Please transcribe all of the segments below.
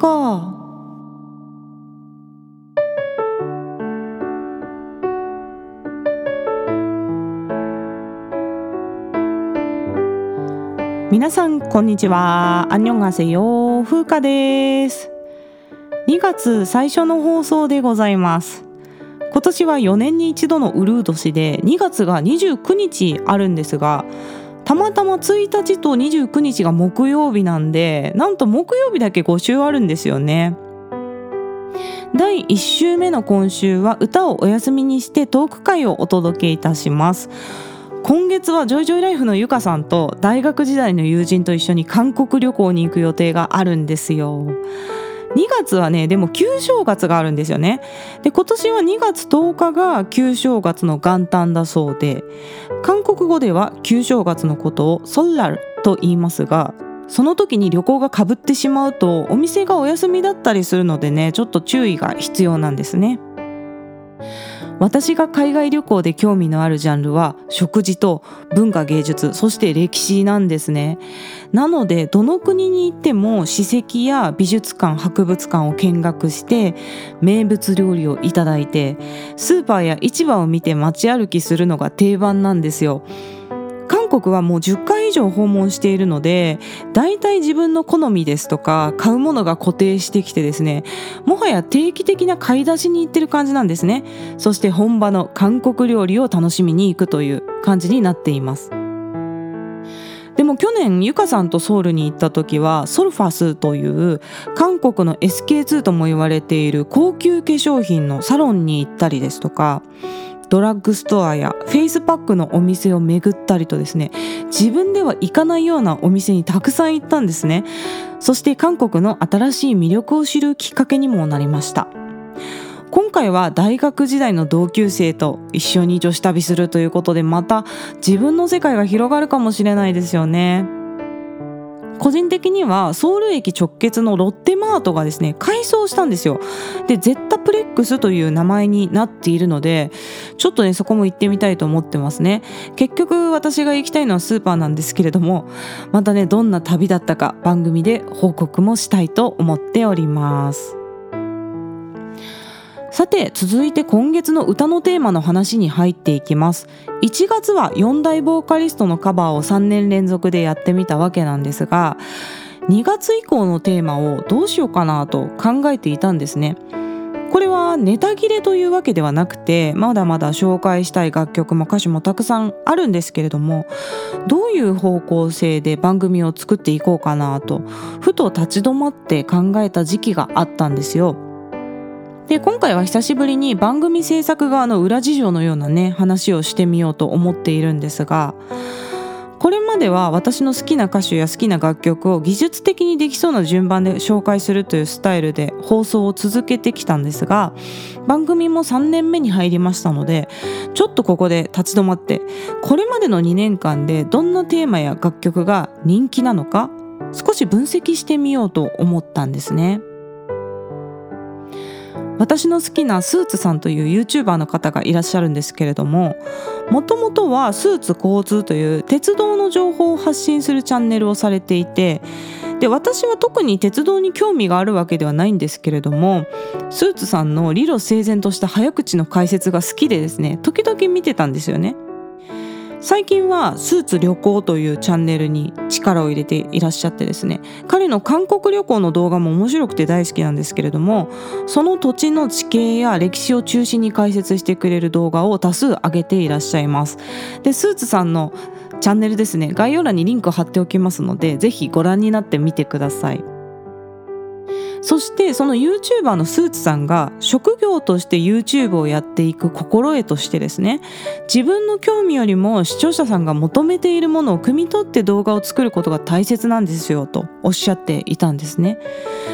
か皆さんこんにちは。アンニョンガセヨ風花です。2月最初の放送でございます。今年は4年に一度のウルー年で2月が29日あるんですがたまたま1日と29日が木曜日なんでなんと木曜日だけ5週あるんですよね。第1週目の今週は歌をお休みにしてトーク会をお届けいたします。今月はジョイジョイライフのゆかさんと大学時代の友人と一緒に韓国旅行に行く予定があるんですよ。2月はねでも旧正月があるんですよね。で今年は2月10日が旧正月の元旦だそうで韓国語では旧正月のことをソラルと言いますがその時に旅行がかぶってしまうとお店がお休みだったりするのでねちょっと注意が必要なんですね。私が海外旅行で興味のあるジャンルは食事と文化芸術そして歴史なんですね。なのでどの国に行っても史跡や美術館博物館を見学して名物料理をいただいてスーパーや市場を見て街歩きするのが定番なんですよ。国はもう10回以上訪問しているので大体自分の好みですとか買うものが固定してきてですねもはや定期的な買い出しに行ってる感じなんですね。そして本場の韓国料理を楽しみに行くという感じになっています。でも去年ゆかさんとソウルに行った時はソルファスという韓国の SK2 とも言われている高級化粧品のサロンに行ったりですとかドラッグストアやフェイスパックのお店を巡ったりとですね自分では行かないようなお店にたくさん行ったんですね。そして韓国の新しい魅力を知るきっかけにもなりました。今回は大学時代の同級生と一緒に女子旅するということでまた自分の世界が広がるかもしれないですよね。個人的にはソウル駅直結のロッテマートがですね改装したんですよ。でゼッタプレックスという名前になっているのでちょっとねそこも行ってみたいと思ってますね。結局私が行きたいのはスーパーなんですけれどもまたねどんな旅だったか番組で報告もしたいと思っております。さて続いて今月の歌のテーマの話に入っていきます。1月は4大ボーカリストのカバーを3年連続でやってみたわけなんですが2月以降のテーマをどうしようかなと考えていたんですね。これはネタ切れというわけではなくてまだまだ紹介したい楽曲も歌手もたくさんあるんですけれどもどういう方向性で番組を作っていこうかなとふと立ち止まって考えた時期があったんですよ。で今回は久しぶりに番組制作側の裏事情のようなね話をしてみようと思っているんですがこれまでは私の好きな歌手や好きな楽曲を技術的にできそうな順番で紹介するというスタイルで放送を続けてきたんですが番組も3年目に入りましたのでちょっとここで立ち止まってこれまでの2年間でどんなテーマや楽曲が人気なのか少し分析してみようと思ったんですね。私の好きなスーツさんという YouTuber の方がいらっしゃるんですけれどももともとはスーツ交通という鉄道の情報を発信するチャンネルをされていてで私は特に鉄道に興味があるわけではないんですけれどもスーツさんの理路整然とした早口の解説が好きでですね時々見てたんですよね。最近はスーツ旅行というチャンネルに力を入れていらっしゃってですね彼の韓国旅行の動画も面白くて大好きなんですけれどもその土地の地形や歴史を中心に解説してくれる動画を多数上げていらっしゃいます。でスーツさんのチャンネルですね概要欄にリンク貼っておきますのでぜひご覧になってみてください。そしてその YouTuber のスーツさんが職業として YouTube をやっていく心得としてですね自分の興味よりも視聴者さんが求めているものを汲み取って動画を作ることが大切なんですよとおっしゃっていたんですね、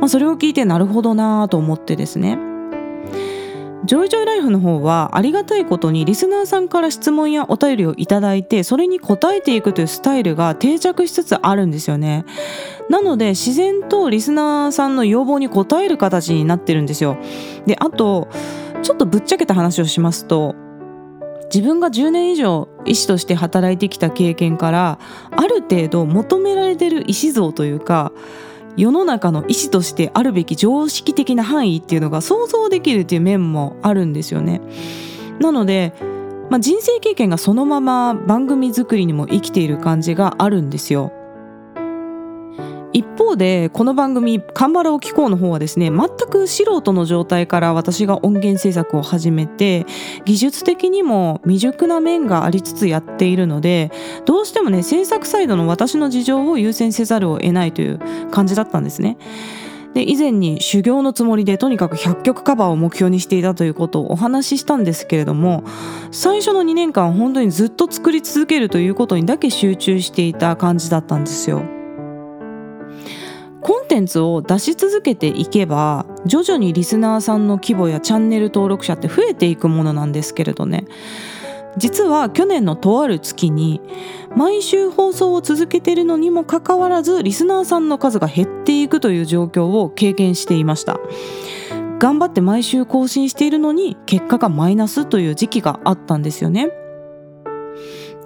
まあ、それを聞いてなるほどなと思ってですね。ジョイジョイライフの方はありがたいことにリスナーさんから質問やお便りをいただいてそれに答えていくというスタイルが定着しつつあるんですよね。なので自然とリスナーさんの要望に応える形になってるんですよ。であとちょっとぶっちゃけた話をしますと自分が10年以上医師として働いてきた経験からある程度求められてる医師像というか世の中の意思としてあるべき常識的な範囲っていうのが想像できるっていう面もあるんですよね。なので、まあ、人生経験がそのまま番組作りにも生きている感じがあるんですよ。一方でこの番組「カンバラを聞こう」の方はですね全く素人の状態から私が音源制作を始めて技術的にも未熟な面がありつつやっているのでどうしてもね制作サイドの私の事情を優先せざるを得ないという感じだったんですね。で以前に修行のつもりでとにかく100曲カバーを目標にしていたということをお話ししたんですけれども最初の2年間本当にずっと作り続けるということにだけ集中していた感じだったんですよ。コンテンツを出し続けていけば徐々にリスナーさんの規模やチャンネル登録者って増えていくものなんですけれどね。実は去年のとある月に毎週放送を続けているのにもかかわらずリスナーさんの数が減っていくという状況を経験していました。頑張って毎週更新しているのに結果がマイナスという時期があったんですよね。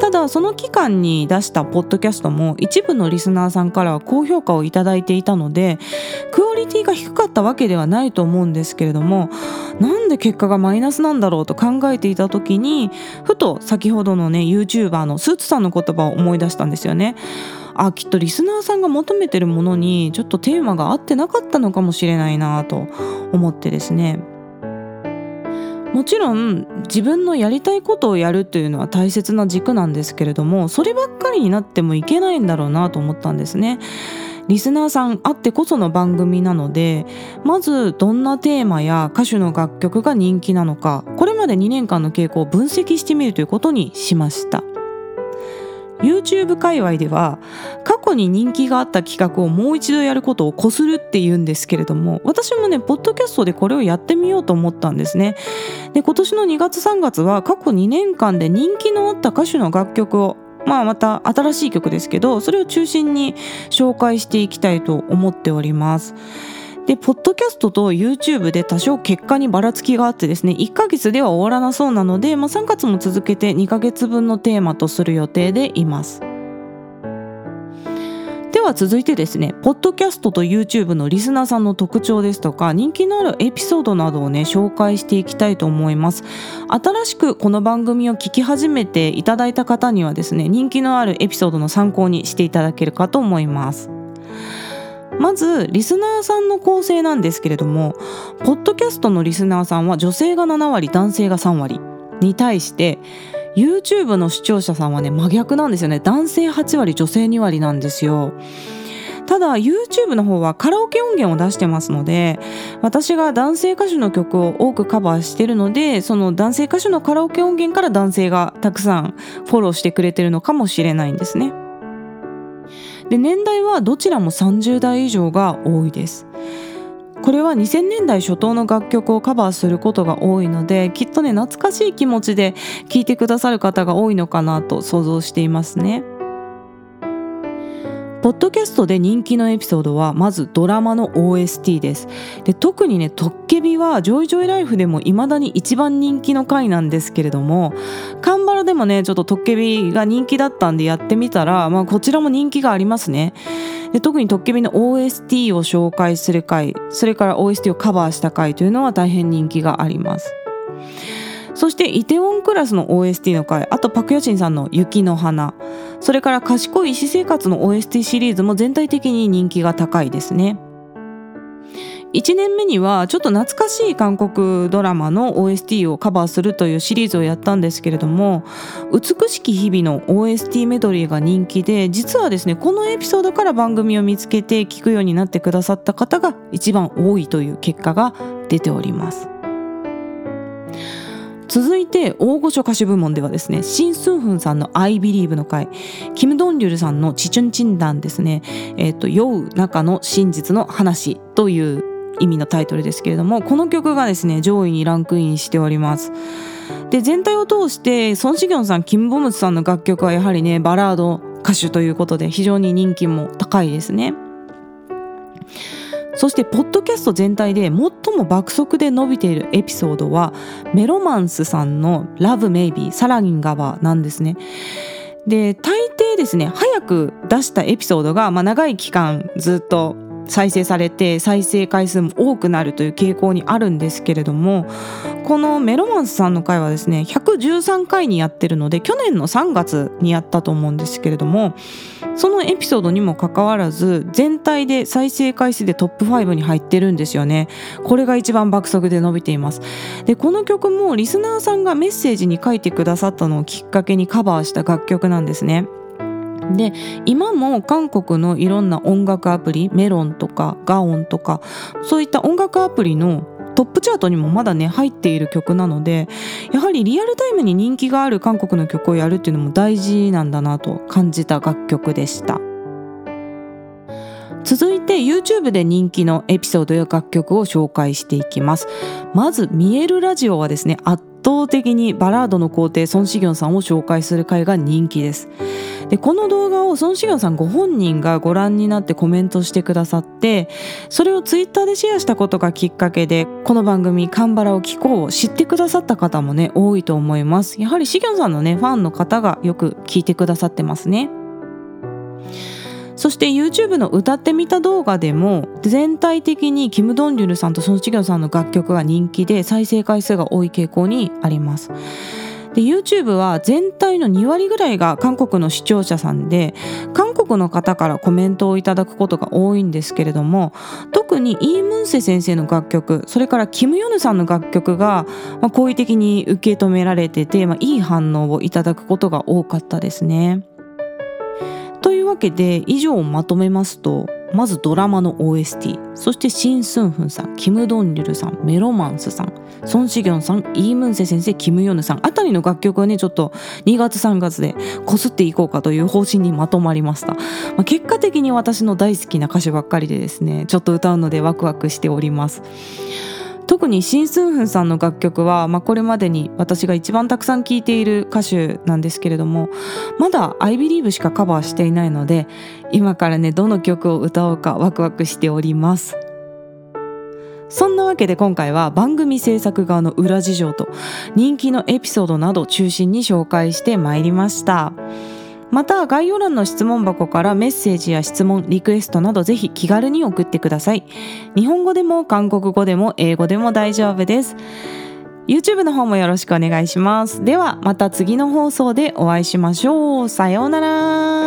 ただその期間に出したポッドキャストも一部のリスナーさんからは高評価をいただいていたのでクオリティが低かったわけではないと思うんですけれどもなんで結果がマイナスなんだろうと考えていた時にふと先ほどのね YouTuber のスーツさんの言葉を思い出したんですよね。あきっとリスナーさんが求めてるものにちょっとテーマが合ってなかったのかもしれないなと思ってですねもちろん自分のやりたいことをやるというのは大切な軸なんですけれどもそればっかりになってもいけないんだろうなと思ったんですね。リスナーさんあってこその番組なのでまずどんなテーマや歌手の楽曲が人気なのかこれまで2年間の傾向を分析してみるということにしました。YouTube 界隈では過去に人気があった企画をもう一度やることをこするって言うんですけれども私もねポッドキャストでこれをやってみようと思ったんですね。で今年の2月3月は過去2年間で人気のあった歌手の楽曲をまあまた新しい曲ですけどそれを中心に紹介していきたいと思っております。で、ポッドキャストと YouTube で多少結果にばらつきがあってですね、1ヶ月では終わらなそうなので、まあ、3月も続けて2ヶ月分のテーマとする予定でいます。では続いてですね、ポッドキャストと YouTube のリスナーさんの特徴ですとか、人気のあるエピソードなどをね、紹介していきたいと思います。新しくこの番組を聞き始めていただいた方にはですね、人気のあるエピソードの参考にしていただけるかと思います。まずリスナーさんの構成なんですけれどもポッドキャストのリスナーさんは女性が7割男性が3割に対して YouTube の視聴者さんはね真逆なんですよね男性8割女性2割なんですよただ YouTube の方はカラオケ音源を出してますので私が男性歌手の曲を多くカバーしてるのでその男性歌手のカラオケ音源から男性がたくさんフォローしてくれてるのかもしれないんですね。で年代はどちらも30代以上が多いですこれは2000年代初頭の楽曲をカバーすることが多いのできっとね懐かしい気持ちで聴いてくださる方が多いのかなと想像していますね。ポッドキャストで人気のエピソードはまずドラマの OST です。で特にね「トッケビ」は「ジョイジョイライフ」でも未だに一番人気の回なんですけれどもカンバラでもねちょっと「トッケビ」が人気だったんでやってみたら、まあ、こちらも人気がありますね。で特にトッケビの OST を紹介する回それから OST をカバーした回というのは大変人気があります。そしてイテウォンクラスの OST の回あとパクヨシンさんの「雪の花」それから賢い私生活の OST シリーズも全体的に人気が高いですね。1年目にはちょっと懐かしい韓国ドラマの OST をカバーするというシリーズをやったんですけれども美しき日々の OST メドレーが人気で実はですねこのエピソードから番組を見つけて聞くようになってくださった方が一番多いという結果が出ております。続いて大御所歌手部門ではですねシン・スンフンさんの「I Believe」の回キム・ドンリュルさんの「チチュンチンダン」ですね「え、ー、と酔う中の真実の話」という意味のタイトルですけれどもこの曲がですね上位にランクインしております。で全体を通してソン・シギョンさんキム・ボムツさんの楽曲はやはりねバラード歌手ということで非常に人気も高いですね。そしてポッドキャスト全体で最も爆速で伸びているエピソードはメロマンスさんの「Love Maybe サラギン側」なんですね。で大抵ですね早く出したエピソードが、まあ、長い期間ずっと再生されて再生回数も多くなるという傾向にあるんですけれどもこのメロマンスさんの回はですね113回にやってるので去年の3月にやったと思うんですけれどもそのエピソードにもかかわらず全体で再生回数でトップ5に入ってるんですよね。これが一番爆速で伸びています。でこの曲もリスナーさんがメッセージに書いてくださったのをきっかけにカバーした楽曲なんですね。で今も韓国のいろんな音楽アプリメロンとかガオンとかそういった音楽アプリのトップチャートにもまだね入っている曲なのでやはりリアルタイムに人気がある韓国の曲をやるっていうのも大事なんだなと感じた楽曲でした。続いて YouTube で人気のエピソードや楽曲を紹介していきます。まず「見えるラジオ」はですね圧倒的にバラードの皇帝ソン・シギョンさんを紹介する回が人気です。でこの動画をソン・シギョンさんご本人がご覧になってコメントしてくださってそれをツイッターでシェアしたことがきっかけでこの番組「カンバラを聞こう」を知ってくださった方もね多いと思います。やはりシギョンさんのねファンの方がよく聞いてくださってますね。そして YouTube の歌ってみた動画でも全体的にキム・ドンリュルさんとソン・チギョンさんの楽曲が人気で再生回数が多い傾向にあります。で YouTube は全体の2割ぐらいが韓国の視聴者さんで韓国の方からコメントをいただくことが多いんですけれども特にイー・ムンセ先生の楽曲それからキム・ヨヌさんの楽曲が、まあ、好意的に受け止められてて、まあ、いい反応をいただくことが多かったですね。というわけで以上をまとめますとまずドラマの OST そしてシン・スンフンさんキム・ドンリルさんメロマンスさんソン・シギョンさんイー・ムンセ先生キム・ヨヌさんあたりの楽曲はねちょっと2月3月でこすっていこうかという方針にまとまりました、まあ、結果的に私の大好きな歌手ばっかりでですねちょっと歌うのでワクワクしております。特にシン・スンフンさんの楽曲は、まあ、これまでに私が一番たくさん聴いている歌手なんですけれどもまだ「IBelieve」しかカバーしていないので今からねどの曲を歌おうかワクワクしておりますそんなわけで今回は番組制作側の裏事情と人気のエピソードなどを中心に紹介してまいりました。また概要欄の質問箱からメッセージや質問リクエストなどぜひ気軽に送ってください。日本語でも韓国語でも英語でも大丈夫です。YouTube の方もよろしくお願いします。ではまた次の放送でお会いしましょう。さようなら。